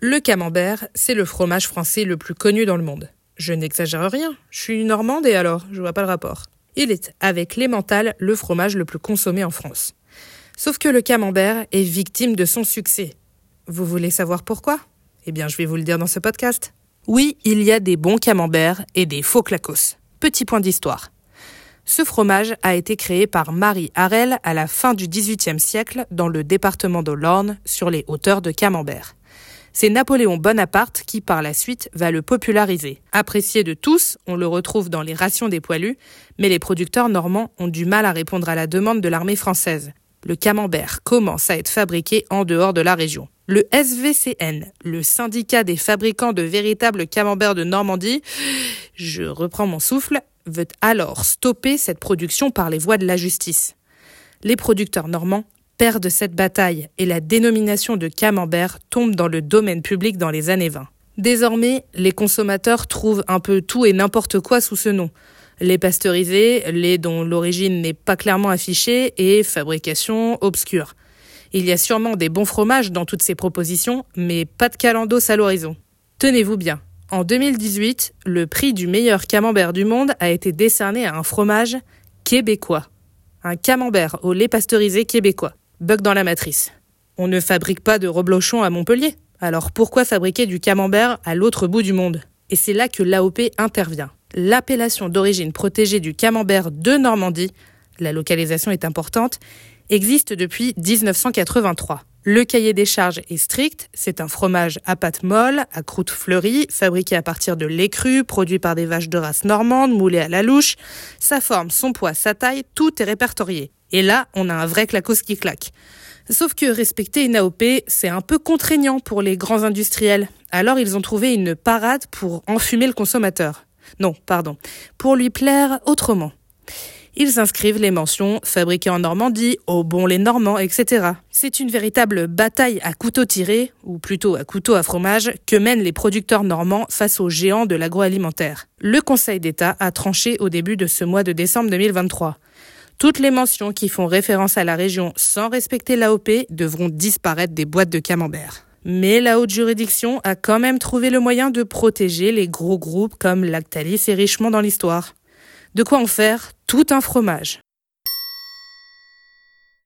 Le camembert, c'est le fromage français le plus connu dans le monde. Je n'exagère rien, je suis normande et alors, je vois pas le rapport. Il est, avec l'emmental, le fromage le plus consommé en France. Sauf que le camembert est victime de son succès. Vous voulez savoir pourquoi? Eh bien, je vais vous le dire dans ce podcast. Oui, il y a des bons camemberts et des faux clacos. Petit point d'histoire. Ce fromage a été créé par Marie Harel à la fin du XVIIIe siècle dans le département de l'Orne, sur les hauteurs de Camembert. C'est Napoléon Bonaparte qui, par la suite, va le populariser. Apprécié de tous, on le retrouve dans les rations des poilus, mais les producteurs normands ont du mal à répondre à la demande de l'armée française. Le camembert commence à être fabriqué en dehors de la région. Le SVCN, le syndicat des fabricants de véritables camemberts de Normandie, je reprends mon souffle, veut alors stopper cette production par les voies de la justice. Les producteurs normands perdent cette bataille et la dénomination de camembert tombe dans le domaine public dans les années 20. Désormais, les consommateurs trouvent un peu tout et n'importe quoi sous ce nom. Les pasteurisés, les dont l'origine n'est pas clairement affichée et fabrication obscure. Il y a sûrement des bons fromages dans toutes ces propositions, mais pas de calendos à l'horizon. Tenez-vous bien. En 2018, le prix du meilleur camembert du monde a été décerné à un fromage québécois. Un camembert au lait pasteurisé québécois. Bug dans la matrice. On ne fabrique pas de reblochon à Montpellier. Alors pourquoi fabriquer du camembert à l'autre bout du monde? Et c'est là que l'AOP intervient. L'appellation d'origine protégée du camembert de Normandie, la localisation est importante, existe depuis 1983. Le cahier des charges est strict, c'est un fromage à pâte molle, à croûte fleurie, fabriqué à partir de lait cru, produit par des vaches de race normande, moulé à la louche. Sa forme, son poids, sa taille, tout est répertorié. Et là, on a un vrai clacos qui claque. Sauf que respecter une AOP, c'est un peu contraignant pour les grands industriels. Alors ils ont trouvé une parade pour enfumer le consommateur. Non, pardon, pour lui plaire autrement. Ils inscrivent les mentions fabriquées en Normandie, au bon les Normands, etc. C'est une véritable bataille à couteau tiré, ou plutôt à couteau à fromage, que mènent les producteurs normands face aux géants de l'agroalimentaire. Le Conseil d'État a tranché au début de ce mois de décembre 2023. Toutes les mentions qui font référence à la région sans respecter l'AOP devront disparaître des boîtes de camembert. Mais la haute juridiction a quand même trouvé le moyen de protéger les gros groupes comme Lactalis et Richemont dans l'histoire. De quoi en faire tout un fromage.